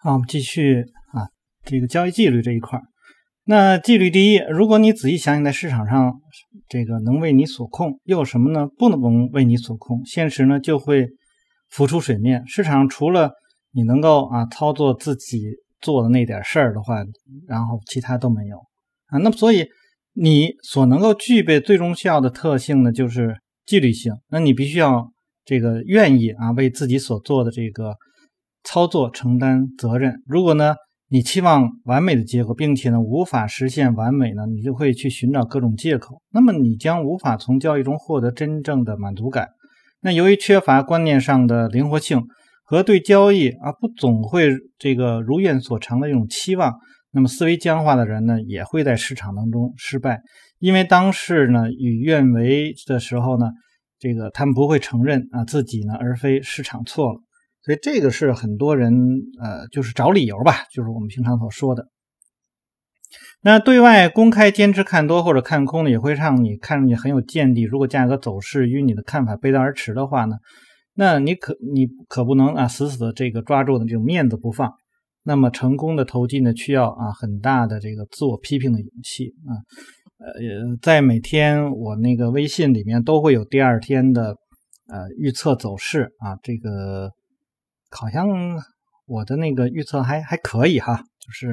好，我们继续啊，这个交易纪律这一块儿。那纪律第一，如果你仔细想想，在市场上这个能为你所控，又有什么呢？不能为你所控，现实呢就会浮出水面。市场除了你能够啊操作自己做的那点事儿的话，然后其他都没有啊。那么所以你所能够具备最终效的特性呢，就是纪律性。那你必须要这个愿意啊为自己所做的这个。操作承担责任。如果呢，你期望完美的结果，并且呢无法实现完美呢，你就会去寻找各种借口。那么你将无法从交易中获得真正的满足感。那由于缺乏观念上的灵活性和对交易啊不总会这个如愿所偿的一种期望，那么思维僵化的人呢，也会在市场当中失败。因为当事呢与愿违的时候呢，这个他们不会承认啊自己呢，而非市场错了。所以这个是很多人呃，就是找理由吧，就是我们平常所说的。那对外公开坚持看多或者看空呢，也会让你看上去很有见地。如果价格走势与你的看法背道而驰的话呢，那你可你可不能啊死死的这个抓住的这种面子不放。那么成功的投机呢，需要啊很大的这个自我批评的勇气啊。呃，在每天我那个微信里面都会有第二天的呃预测走势啊，这个。好像我的那个预测还还可以哈，就是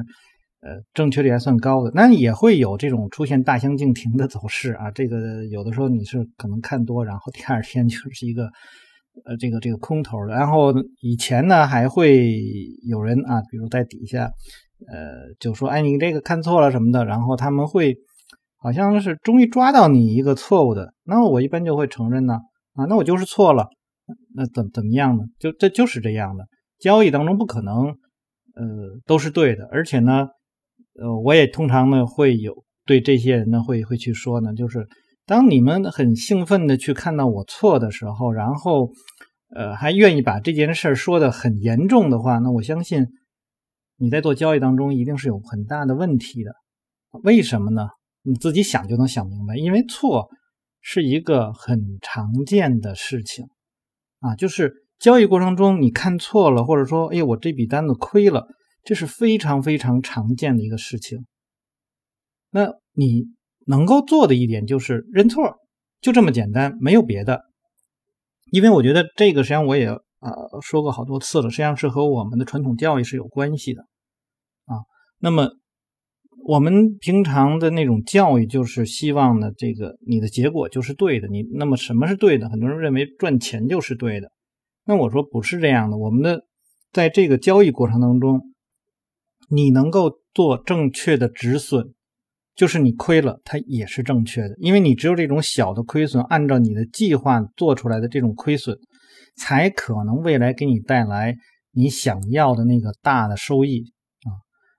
呃正确率还算高的。那也会有这种出现大相径庭的走势啊，这个有的时候你是可能看多，然后第二天就是一个呃这个这个空头的。然后以前呢还会有人啊，比如在底下呃就说哎你这个看错了什么的，然后他们会好像是终于抓到你一个错误的，那我一般就会承认呢啊，那我就是错了。那怎怎么样呢？就这就是这样的交易当中不可能，呃，都是对的。而且呢，呃，我也通常呢会有对这些人呢会会去说呢，就是当你们很兴奋的去看到我错的时候，然后呃还愿意把这件事说的很严重的话，那我相信你在做交易当中一定是有很大的问题的。为什么呢？你自己想就能想明白，因为错是一个很常见的事情。啊，就是交易过程中你看错了，或者说，哎，我这笔单子亏了，这是非常非常常见的一个事情。那你能够做的一点就是认错，就这么简单，没有别的。因为我觉得这个实际上我也啊说过好多次了，实际上是和我们的传统教育是有关系的啊。那么我们平常的那种教育就是希望呢，这个你的结果就是对的。你那么什么是对的？很多人认为赚钱就是对的。那我说不是这样的。我们的在这个交易过程当中，你能够做正确的止损，就是你亏了，它也是正确的。因为你只有这种小的亏损，按照你的计划做出来的这种亏损，才可能未来给你带来你想要的那个大的收益。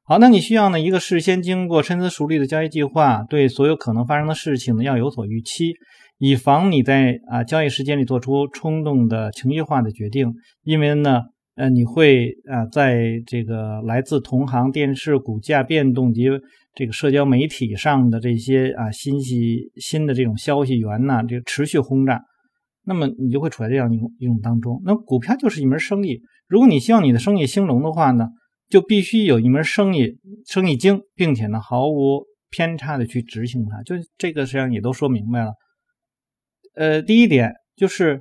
好，那你需要呢一个事先经过深思熟虑的交易计划，对所有可能发生的事情呢要有所预期，以防你在啊交易时间里做出冲动的情绪化的决定。因为呢，呃，你会啊在这个来自同行、电视股价变动及这个社交媒体上的这些啊信息、新的这种消息源呢，这个持续轰炸，那么你就会处在这样一种一种当中。那股票就是一门生意，如果你希望你的生意兴隆的话呢？就必须有一门生意，生意经，并且呢毫无偏差的去执行它。就这个实际上也都说明白了。呃，第一点就是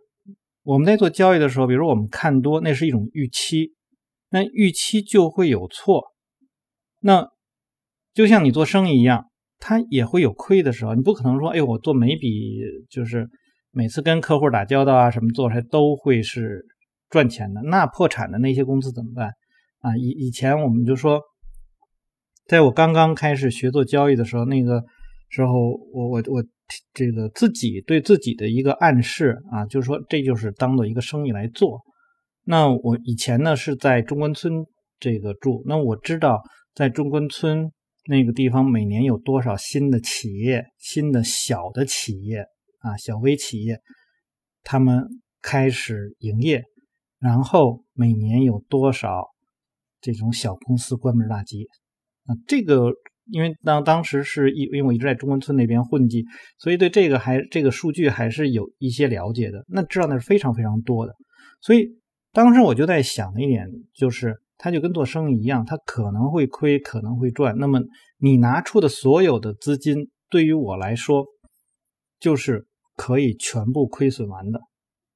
我们在做交易的时候，比如我们看多，那是一种预期，那预期就会有错。那就像你做生意一样，它也会有亏的时候。你不可能说，哎，我做每笔就是每次跟客户打交道啊，什么做出来都会是赚钱的。那破产的那些公司怎么办？啊，以以前我们就说，在我刚刚开始学做交易的时候，那个时候我我我这个自己对自己的一个暗示啊，就是说这就是当做一个生意来做。那我以前呢是在中关村这个住，那我知道在中关村那个地方每年有多少新的企业、新的小的企业啊，小微企业，他们开始营业，然后每年有多少。这种小公司关门大吉啊，这个因为当当时是因因为我一直在中关村那边混迹，所以对这个还这个数据还是有一些了解的。那知道那是非常非常多的，所以当时我就在想的一点就是，它就跟做生意一样，它可能会亏，可能会赚。那么你拿出的所有的资金，对于我来说，就是可以全部亏损完的。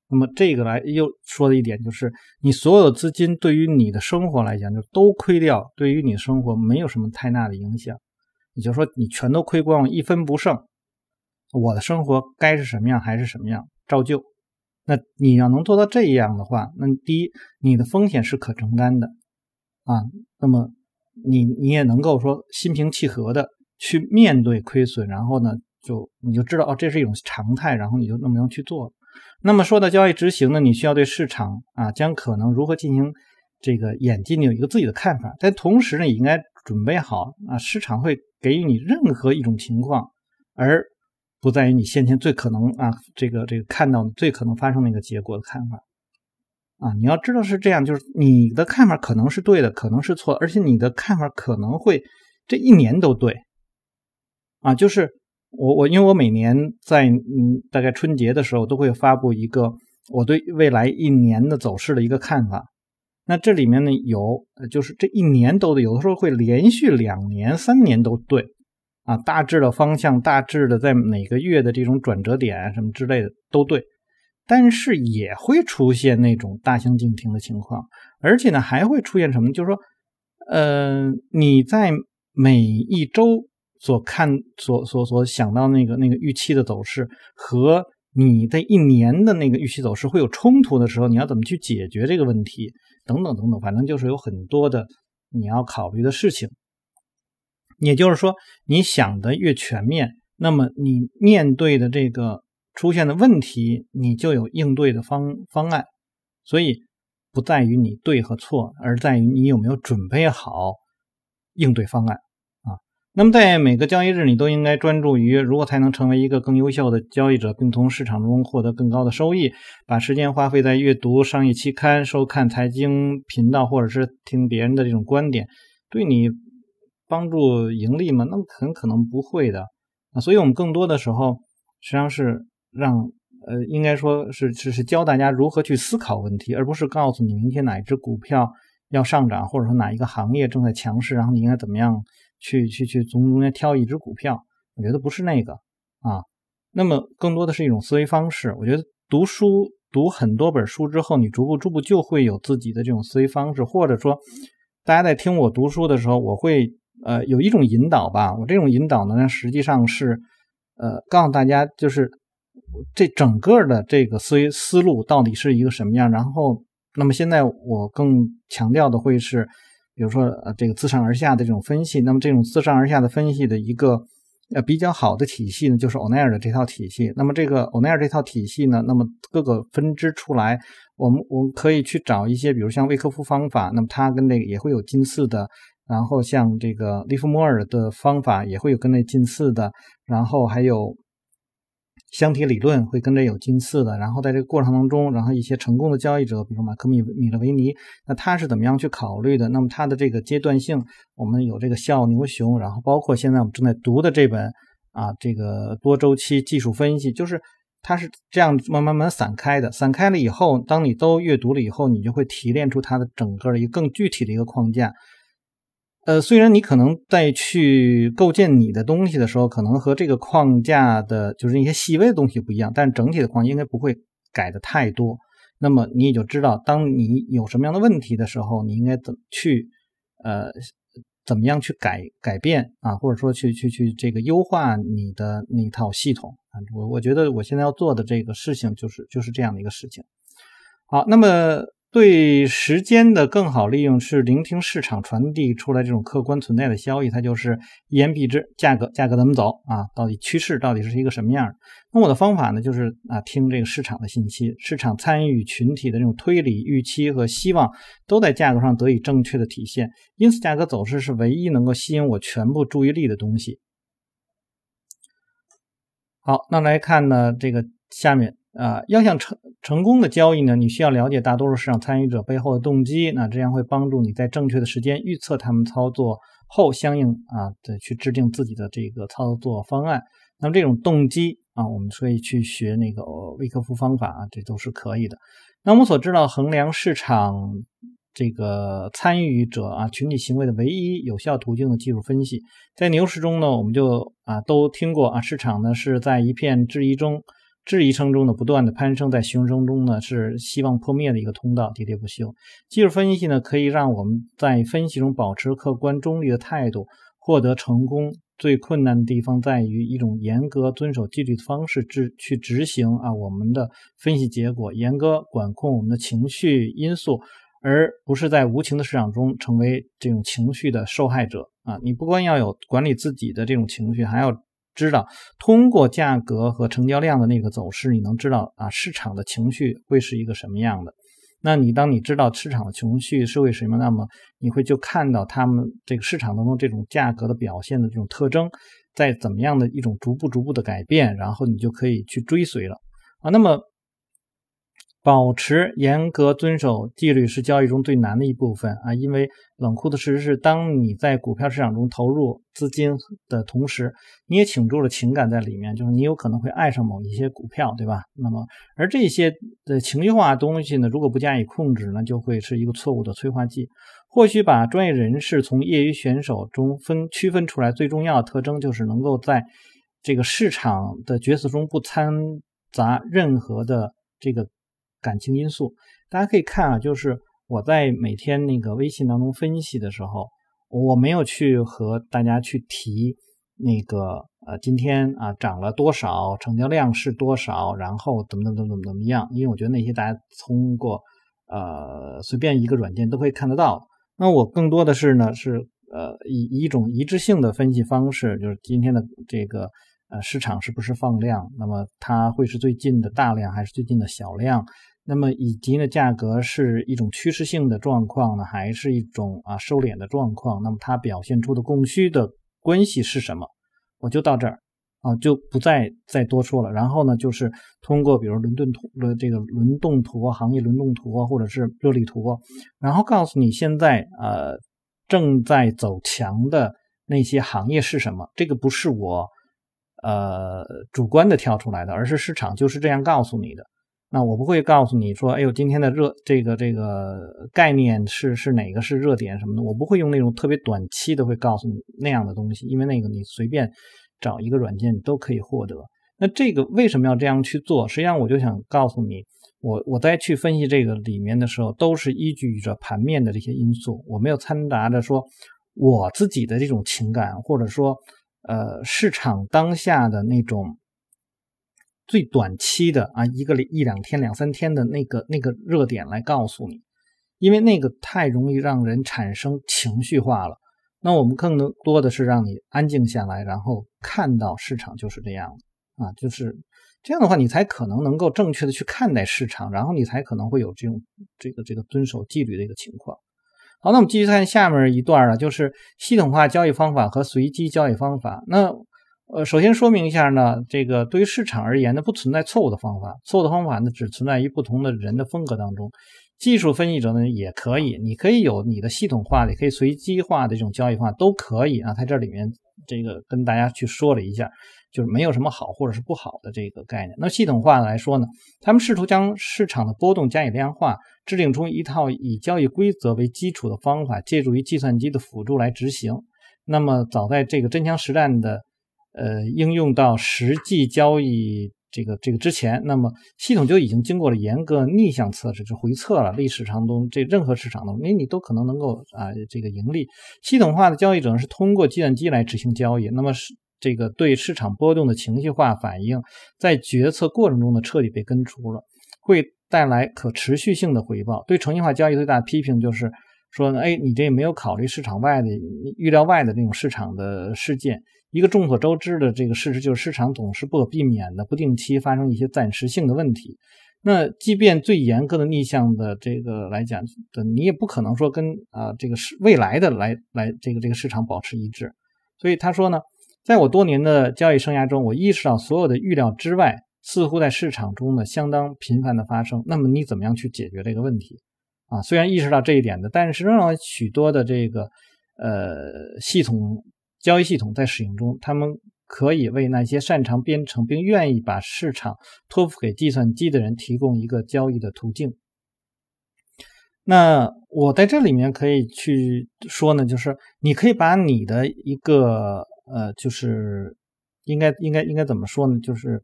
那么这个来又说的一点就是，你所有的资金对于你的生活来讲就都亏掉，对于你的生活没有什么太大的影响。也就是说，你全都亏光了，一分不剩，我的生活该是什么样还是什么样，照旧。那你要能做到这样的话，那第一，你的风险是可承担的啊。那么你你也能够说心平气和的去面对亏损，然后呢，就你就知道哦，这是一种常态，然后你就那么能去做了。那么说到交易执行呢，你需要对市场啊将可能如何进行这个演进有一个自己的看法，但同时呢，也应该准备好啊，市场会给予你任何一种情况，而不在于你先前最可能啊这个这个看到最可能发生那个结果的看法。啊，你要知道是这样，就是你的看法可能是对的，可能是错，而且你的看法可能会这一年都对。啊，就是。我我因为我每年在嗯大概春节的时候都会发布一个我对未来一年的走势的一个看法，那这里面呢有就是这一年都有的时候会连续两年三年都对啊，大致的方向大致的在每个月的这种转折点什么之类的都对，但是也会出现那种大相径庭的情况，而且呢还会出现什么，就是说呃你在每一周。所看所所所想到那个那个预期的走势和你的一年的那个预期走势会有冲突的时候，你要怎么去解决这个问题？等等等等，反正就是有很多的你要考虑的事情。也就是说，你想的越全面，那么你面对的这个出现的问题，你就有应对的方方案。所以不在于你对和错，而在于你有没有准备好应对方案。那么，在每个交易日，你都应该专注于如何才能成为一个更优秀的交易者，并从市场中获得更高的收益。把时间花费在阅读商业期刊、收看财经频道，或者是听别人的这种观点，对你帮助盈利吗？那么很可能不会的啊。所以，我们更多的时候实际上是让呃，应该说是是是教大家如何去思考问题，而不是告诉你明天哪一只股票要上涨，或者说哪一个行业正在强势，然后你应该怎么样。去去去从中间挑一只股票，我觉得不是那个啊，那么更多的是一种思维方式。我觉得读书读很多本书之后，你逐步逐步就会有自己的这种思维方式，或者说大家在听我读书的时候，我会呃有一种引导吧。我这种引导呢，实际上是呃告诉大家，就是这整个的这个思维思路到底是一个什么样。然后，那么现在我更强调的会是。比如说，呃，这个自上而下的这种分析，那么这种自上而下的分析的一个呃比较好的体系呢，就是欧奈尔的这套体系。那么这个欧奈尔这套体系呢，那么各个分支出来，我们我们可以去找一些，比如像威克夫方法，那么它跟那个也会有近似的。然后像这个利弗莫尔的方法也会有跟那近似的。然后还有。箱体理论会跟着有近似的，然后在这个过程当中，然后一些成功的交易者，比如马克米米勒维尼，那他是怎么样去考虑的？那么他的这个阶段性，我们有这个笑傲牛熊，然后包括现在我们正在读的这本啊，这个多周期技术分析，就是它是这样慢慢慢散开的。散开了以后，当你都阅读了以后，你就会提炼出它的整个的一个更具体的一个框架。呃，虽然你可能在去构建你的东西的时候，可能和这个框架的，就是一些细微的东西不一样，但整体的框架应该不会改的太多。那么你也就知道，当你有什么样的问题的时候，你应该怎么去，呃，怎么样去改改变啊，或者说去去去这个优化你的那套系统啊。我我觉得我现在要做的这个事情就是就是这样的一个事情。好，那么。对时间的更好利用是聆听市场传递出来这种客观存在的消息，它就是一言蔽之，价格价格怎么走啊？到底趋势到底是一个什么样？那我的方法呢，就是啊，听这个市场的信息，市场参与群体的这种推理、预期和希望都在价格上得以正确的体现，因此价格走势是唯一能够吸引我全部注意力的东西。好，那来看呢，这个下面。啊，要想成成功的交易呢，你需要了解大多数市场参与者背后的动机，那这样会帮助你在正确的时间预测他们操作后相应啊的去制定自己的这个操作方案。那么这种动机啊，我们可以去学那个维克夫方法啊，这都是可以的。那我们所知道衡量市场这个参与者啊群体行为的唯一有效途径的技术分析。在牛市中呢，我们就啊都听过啊，市场呢是在一片质疑中。质疑声中的不断的攀升，在熊声中呢是希望破灭的一个通道，喋喋不休。技术分析呢可以让我们在分析中保持客观中立的态度，获得成功。最困难的地方在于一种严格遵守纪律的方式执去执行啊我们的分析结果，严格管控我们的情绪因素，而不是在无情的市场中成为这种情绪的受害者啊！你不光要有管理自己的这种情绪，还要。知道通过价格和成交量的那个走势，你能知道啊市场的情绪会是一个什么样的？那你当你知道市场的情绪是为什么，那么你会就看到他们这个市场当中这种价格的表现的这种特征，在怎么样的一种逐步逐步的改变，然后你就可以去追随了啊。那么。保持严格遵守纪律是交易中最难的一部分啊，因为冷酷的事实是，当你在股票市场中投入资金的同时，你也倾注了情感在里面，就是你有可能会爱上某一些股票，对吧？那么，而这些的情绪化东西呢，如果不加以控制呢，就会是一个错误的催化剂。或许把专业人士从业余选手中分区分出来，最重要的特征就是能够在这个市场的角色中不掺杂任何的这个。感情因素，大家可以看啊，就是我在每天那个微信当中分析的时候，我没有去和大家去提那个呃今天啊涨了多少，成交量是多少，然后怎么怎么怎么怎么样，因为我觉得那些大家通过呃随便一个软件都可以看得到。那我更多的是呢是呃以一种一致性的分析方式，就是今天的这个。呃，市场是不是放量？那么它会是最近的大量还是最近的小量？那么以及呢，价格是一种趋势性的状况呢，还是一种啊收敛的状况？那么它表现出的供需的关系是什么？我就到这儿啊，就不再再多说了。然后呢，就是通过比如伦敦图的这个轮动图、行业轮动图或者是热力图，然后告诉你现在呃正在走强的那些行业是什么？这个不是我。呃，主观的跳出来的，而是市场就是这样告诉你的。那我不会告诉你说，哎呦，今天的热这个这个概念是是哪个是热点什么的，我不会用那种特别短期的会告诉你那样的东西，因为那个你随便找一个软件你都可以获得。那这个为什么要这样去做？实际上我就想告诉你，我我在去分析这个里面的时候，都是依据着盘面的这些因素，我没有掺杂着说我自己的这种情感，或者说。呃，市场当下的那种最短期的啊，一个一两天、两三天的那个那个热点来告诉你，因为那个太容易让人产生情绪化了。那我们更多的是让你安静下来，然后看到市场就是这样啊，就是这样的话，你才可能能够正确的去看待市场，然后你才可能会有这种这个这个遵守纪律的一个情况。好，那我们继续看下面一段了，就是系统化交易方法和随机交易方法。那呃，首先说明一下呢，这个对于市场而言呢，不存在错误的方法，错误的方法呢，只存在于不同的人的风格当中。技术分析者呢，也可以，你可以有你的系统化的，也可以随机化的这种交易方法都可以啊。在这里面，这个跟大家去说了一下。就是没有什么好或者是不好的这个概念。那系统化来说呢，他们试图将市场的波动加以量化，制定出一套以交易规则为基础的方法，借助于计算机的辅助来执行。那么早在这个真枪实弹的呃应用到实际交易这个这个之前，那么系统就已经经过了严格逆向测试，就回测了历史上中这任何市场中，你你都可能能够啊这个盈利。系统化的交易者是通过计算机来执行交易，那么是。这个对市场波动的情绪化反应，在决策过程中呢彻底被根除了，会带来可持续性的回报。对程序化交易最大的批评就是说呢，哎，你这没有考虑市场外的、预料外的这种市场的事件。一个众所周知的这个事实就是，市场总是不可避免的不定期发生一些暂时性的问题。那即便最严格的逆向的这个来讲的，你也不可能说跟啊这个是未来的来来这个这个市场保持一致。所以他说呢。在我多年的交易生涯中，我意识到所有的预料之外似乎在市场中呢相当频繁的发生。那么你怎么样去解决这个问题啊？虽然意识到这一点的，但是仍然许多的这个呃系统交易系统在使用中，他们可以为那些擅长编程并愿意把市场托付给计算机的人提供一个交易的途径。那我在这里面可以去说呢，就是你可以把你的一个呃，就是应该应该应该怎么说呢？就是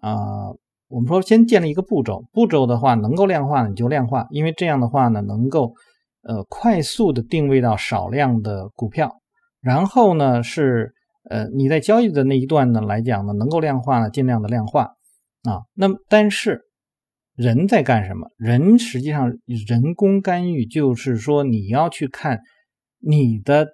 啊，我们说先建立一个步骤，步骤的话能够量化你就量化，因为这样的话呢，能够呃快速的定位到少量的股票，然后呢是呃你在交易的那一段呢来讲呢，能够量化呢尽量的量化啊。那么但是。人在干什么？人实际上人工干预，就是说你要去看你的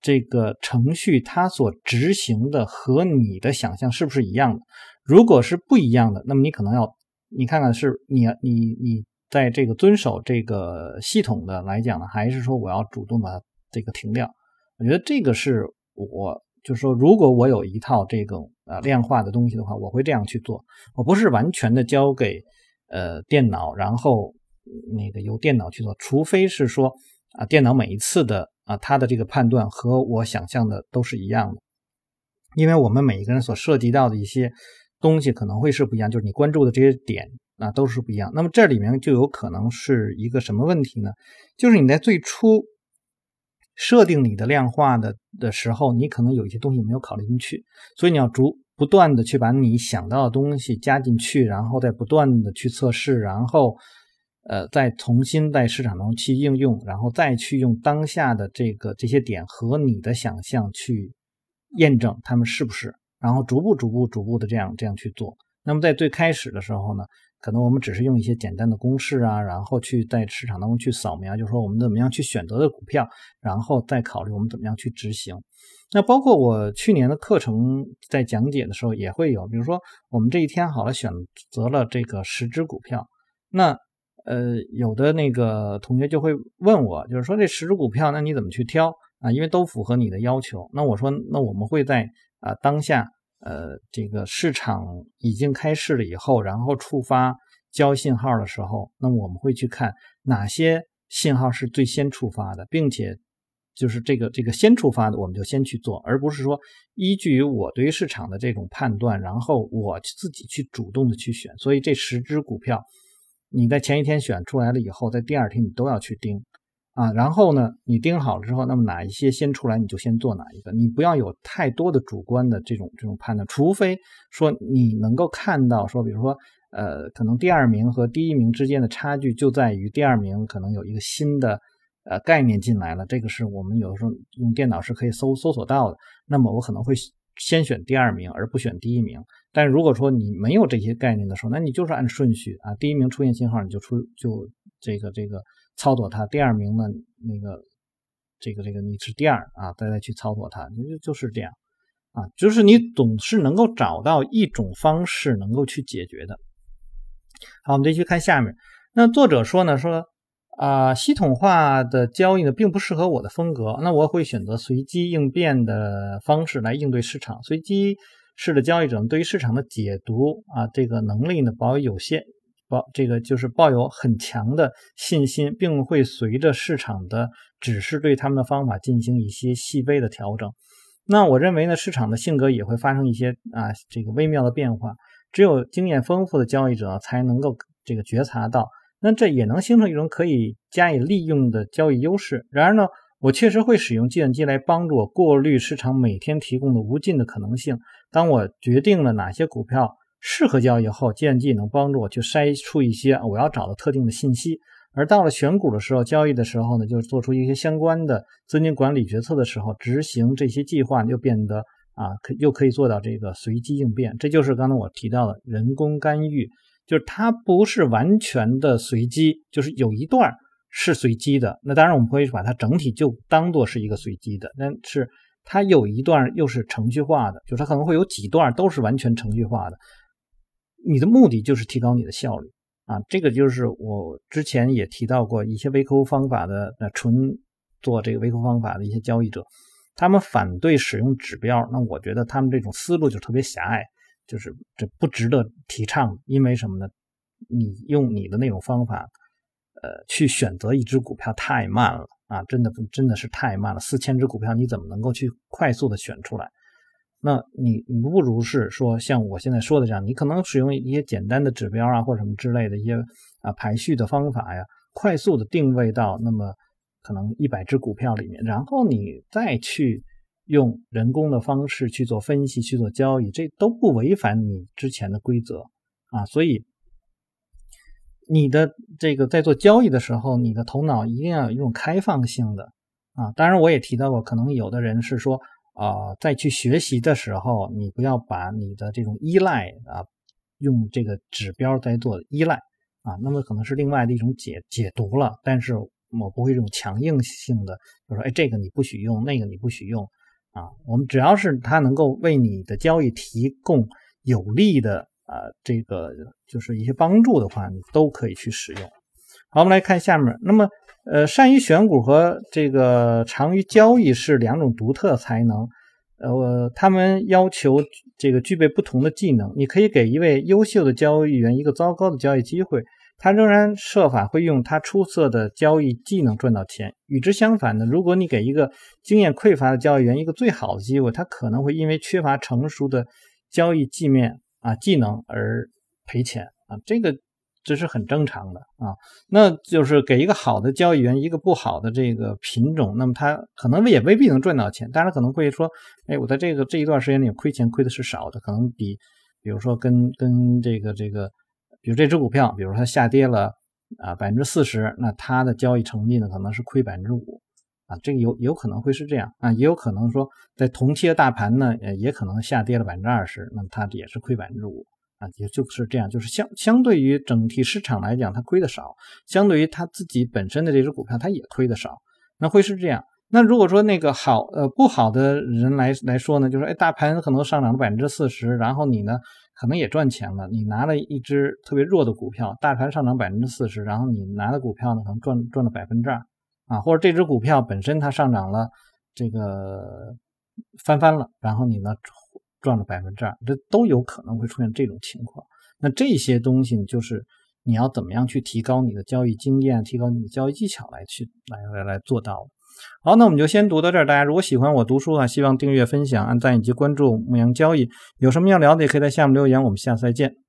这个程序，它所执行的和你的想象是不是一样的。如果是不一样的，那么你可能要你看看是你你你在这个遵守这个系统的来讲呢，还是说我要主动把它这个停掉？我觉得这个是我就是说，如果我有一套这种呃量化的东西的话，我会这样去做。我不是完全的交给。呃，电脑，然后那个由电脑去做，除非是说啊，电脑每一次的啊，它的这个判断和我想象的都是一样的，因为我们每一个人所涉及到的一些东西可能会是不一样，就是你关注的这些点啊都是不一样。那么这里面就有可能是一个什么问题呢？就是你在最初设定你的量化的的时候，你可能有一些东西没有考虑进去，所以你要逐。不断的去把你想到的东西加进去，然后再不断的去测试，然后，呃，再重新在市场中去应用，然后再去用当下的这个这些点和你的想象去验证他们是不是，然后逐步逐步逐步的这样这样去做。那么在最开始的时候呢，可能我们只是用一些简单的公式啊，然后去在市场当中去扫描，就是说我们怎么样去选择的股票，然后再考虑我们怎么样去执行。那包括我去年的课程在讲解的时候也会有，比如说我们这一天好了选择了这个十只股票，那呃有的那个同学就会问我，就是说这十只股票那你怎么去挑啊？因为都符合你的要求。那我说那我们会在啊当下呃这个市场已经开市了以后，然后触发交信号的时候，那我们会去看哪些信号是最先触发的，并且。就是这个这个先触发的，我们就先去做，而不是说依据于我对于市场的这种判断，然后我自己去主动的去选。所以这十只股票，你在前一天选出来了以后，在第二天你都要去盯啊。然后呢，你盯好了之后，那么哪一些先出来，你就先做哪一个。你不要有太多的主观的这种这种判断，除非说你能够看到说，比如说呃，可能第二名和第一名之间的差距就在于第二名可能有一个新的。呃，概念进来了，这个是我们有的时候用电脑是可以搜搜索到的。那么我可能会先选第二名，而不选第一名。但如果说你没有这些概念的时候，那你就是按顺序啊，第一名出现信号你就出就这个这个操作它，第二名呢那个这个这个你是第二啊，再再去操作它，就就是这样啊，就是你总是能够找到一种方式能够去解决的。好，我们继续看下面，那作者说呢说。啊，系统化的交易呢，并不适合我的风格。那我会选择随机应变的方式来应对市场。随机式的交易者对于市场的解读啊，这个能力呢，保有有限，抱这个就是抱有很强的信心，并会随着市场的指示对他们的方法进行一些细微的调整。那我认为呢，市场的性格也会发生一些啊，这个微妙的变化。只有经验丰富的交易者才能够这个觉察到。那这也能形成一种可以加以利用的交易优势。然而呢，我确实会使用计算机来帮助我过滤市场每天提供的无尽的可能性。当我决定了哪些股票适合交易后，计算机能帮助我去筛出一些我要找的特定的信息。而到了选股的时候，交易的时候呢，就是做出一些相关的资金管理决策的时候，执行这些计划又变得啊，可又可以做到这个随机应变。这就是刚才我提到的人工干预。就是它不是完全的随机，就是有一段儿是随机的。那当然我们会把它整体就当做是一个随机的，但是它有一段又是程序化的，就是它可能会有几段都是完全程序化的。你的目的就是提高你的效率啊，这个就是我之前也提到过一些微扣方法的，呃，纯做这个微扣方法的一些交易者，他们反对使用指标，那我觉得他们这种思路就特别狭隘。就是这不值得提倡，因为什么呢？你用你的那种方法，呃，去选择一只股票太慢了啊！真的不真的是太慢了。四千只股票你怎么能够去快速的选出来？那你你不如是说像我现在说的这样，你可能使用一些简单的指标啊，或者什么之类的一些啊排序的方法呀，快速的定位到那么可能一百只股票里面，然后你再去用人工的方式去做分析、去做交易，这都不违反你之前的规则啊。所以你的这个在做交易的时候，你的头脑一定要有一种开放性的啊。当然，我也提到过，可能有的人是说啊，在去学习的时候，你不要把你的这种依赖啊。用这个指标在做依赖啊，那么可能是另外的一种解解读了，但是我不会这种强硬性的，就说哎这个你不许用，那个你不许用啊。我们只要是它能够为你的交易提供有利的啊这个就是一些帮助的话，你都可以去使用。好，我们来看下面，那么呃善于选股和这个长于交易是两种独特才能。呃，他们要求这个具备不同的技能。你可以给一位优秀的交易员一个糟糕的交易机会，他仍然设法会用他出色的交易技能赚到钱。与之相反的，如果你给一个经验匮乏的交易员一个最好的机会，他可能会因为缺乏成熟的交易界面啊技能而赔钱啊。这个。这是很正常的啊，那就是给一个好的交易员一个不好的这个品种，那么他可能也未必能赚到钱。当然可能会说，哎，我在这个这一段时间里亏钱亏的是少的，可能比，比如说跟跟这个这个，比如这只股票，比如它下跌了啊百分之四十，那它的交易成绩呢可能是亏百分之五啊，这个有有可能会是这样啊，也有可能说在同期的大盘呢，呃也可能下跌了百分之二十，那么它也是亏百分之五。啊，也就是这样，就是相相对于整体市场来讲，它亏的少；相对于它自己本身的这只股票，它也亏的少。那会是这样。那如果说那个好呃不好的人来来说呢，就是哎，大盘可能上涨了百分之四十，然后你呢可能也赚钱了。你拿了一只特别弱的股票，大盘上涨百分之四十，然后你拿的股票呢可能赚赚了百分之二啊，或者这只股票本身它上涨了这个翻番了，然后你呢？赚了百分之二，这都有可能会出现这种情况。那这些东西就是你要怎么样去提高你的交易经验，提高你的交易技巧来去来来来做到。好，那我们就先读到这儿。大家如果喜欢我读书啊，希望订阅、分享、按赞以及关注牧羊交易。有什么要聊的，也可以在下面留言。我们下次再见。